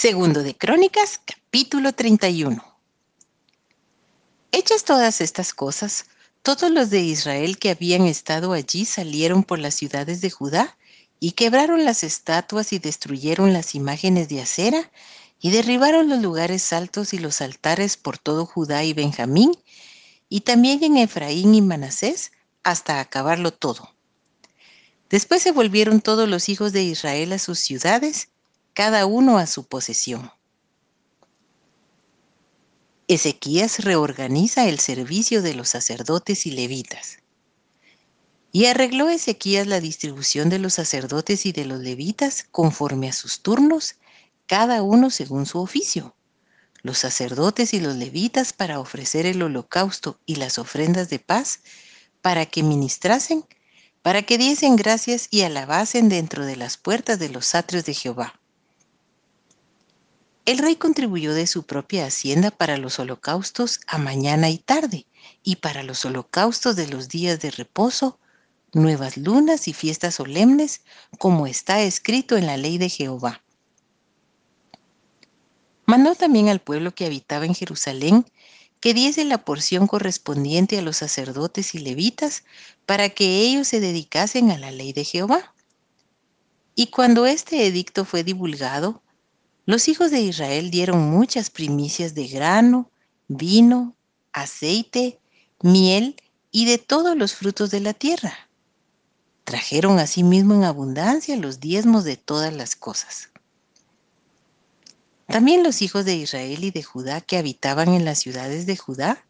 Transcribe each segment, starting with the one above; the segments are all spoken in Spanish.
Segundo de Crónicas, capítulo 31. Hechas todas estas cosas, todos los de Israel que habían estado allí salieron por las ciudades de Judá y quebraron las estatuas y destruyeron las imágenes de acera y derribaron los lugares altos y los altares por todo Judá y Benjamín y también en Efraín y Manasés hasta acabarlo todo. Después se volvieron todos los hijos de Israel a sus ciudades, cada uno a su posesión. Ezequías reorganiza el servicio de los sacerdotes y levitas. Y arregló Ezequías la distribución de los sacerdotes y de los levitas conforme a sus turnos, cada uno según su oficio. Los sacerdotes y los levitas para ofrecer el holocausto y las ofrendas de paz, para que ministrasen, para que diesen gracias y alabasen dentro de las puertas de los atrios de Jehová. El rey contribuyó de su propia hacienda para los holocaustos a mañana y tarde, y para los holocaustos de los días de reposo, nuevas lunas y fiestas solemnes, como está escrito en la ley de Jehová. Mandó también al pueblo que habitaba en Jerusalén que diese la porción correspondiente a los sacerdotes y levitas para que ellos se dedicasen a la ley de Jehová. Y cuando este edicto fue divulgado, los hijos de Israel dieron muchas primicias de grano, vino, aceite, miel y de todos los frutos de la tierra. Trajeron asimismo en abundancia los diezmos de todas las cosas. También los hijos de Israel y de Judá que habitaban en las ciudades de Judá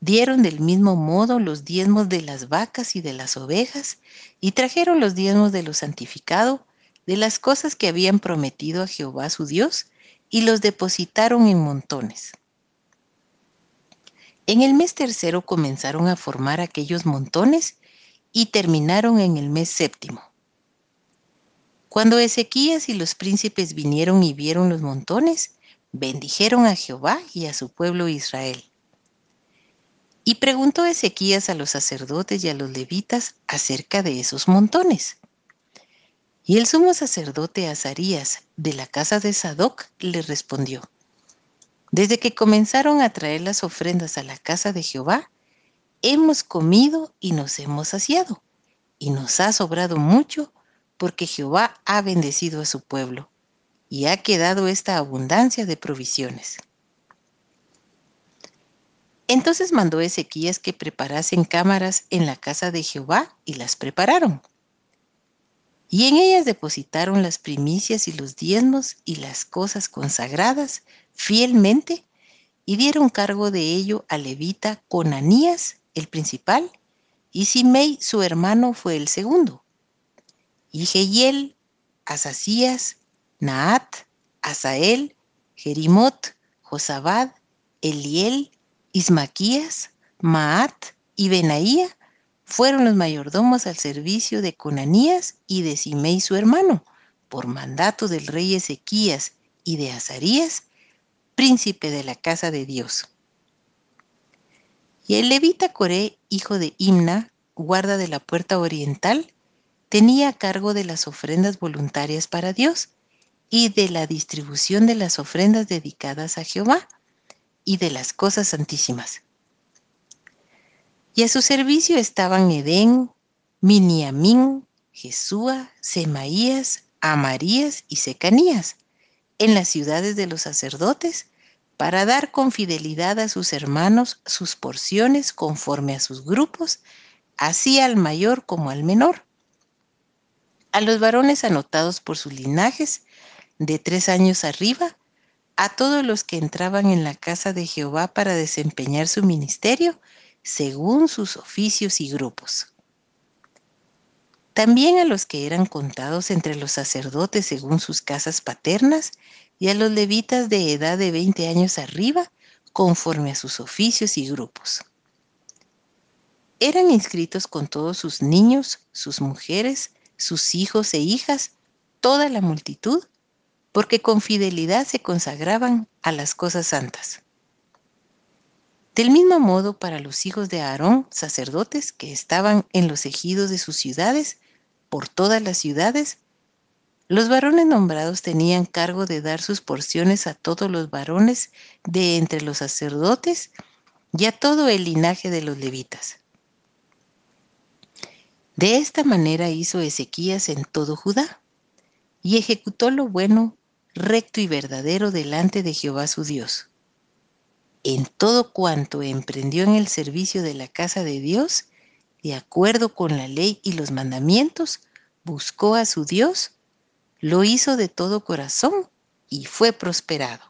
dieron del mismo modo los diezmos de las vacas y de las ovejas y trajeron los diezmos de lo santificado de las cosas que habían prometido a Jehová su Dios y los depositaron en montones. En el mes tercero comenzaron a formar aquellos montones y terminaron en el mes séptimo. Cuando Ezequías y los príncipes vinieron y vieron los montones, bendijeron a Jehová y a su pueblo Israel. Y preguntó Ezequías a los sacerdotes y a los levitas acerca de esos montones. Y el sumo sacerdote Azarías de la casa de Sadoc le respondió, Desde que comenzaron a traer las ofrendas a la casa de Jehová, hemos comido y nos hemos saciado, y nos ha sobrado mucho, porque Jehová ha bendecido a su pueblo, y ha quedado esta abundancia de provisiones. Entonces mandó Ezequías que preparasen cámaras en la casa de Jehová, y las prepararon y en ellas depositaron las primicias y los diezmos y las cosas consagradas fielmente, y dieron cargo de ello a Levita Conanías, el principal, y Simei, su hermano, fue el segundo. Y Jehiel, Asasías, Naat, Asael, Jerimot, Josabad, Eliel, Ismaquías, Maat y Benaía fueron los mayordomos al servicio de Conanías y de Simei su hermano, por mandato del rey Ezequías y de Azarías, príncipe de la casa de Dios. Y el levita Coré, hijo de Imna, guarda de la puerta oriental, tenía cargo de las ofrendas voluntarias para Dios y de la distribución de las ofrendas dedicadas a Jehová y de las cosas santísimas. Y a su servicio estaban Edén, Miniamín, Jesúa, Semaías, Amarías y Secanías, en las ciudades de los sacerdotes, para dar con fidelidad a sus hermanos sus porciones conforme a sus grupos, así al mayor como al menor. A los varones anotados por sus linajes, de tres años arriba, a todos los que entraban en la casa de Jehová para desempeñar su ministerio, según sus oficios y grupos. También a los que eran contados entre los sacerdotes según sus casas paternas y a los levitas de edad de 20 años arriba, conforme a sus oficios y grupos. Eran inscritos con todos sus niños, sus mujeres, sus hijos e hijas, toda la multitud, porque con fidelidad se consagraban a las cosas santas. Del mismo modo para los hijos de Aarón, sacerdotes que estaban en los ejidos de sus ciudades, por todas las ciudades, Los varones nombrados tenían cargo de dar sus porciones a todos los varones de entre los sacerdotes y a todo el linaje de los levitas. De esta manera hizo Ezequías en todo Judá, y ejecutó lo bueno, recto y verdadero delante de Jehová su Dios. En todo cuanto emprendió en el servicio de la casa de Dios, de acuerdo con la ley y los mandamientos, buscó a su Dios lo hizo de todo corazón y fue prosperado.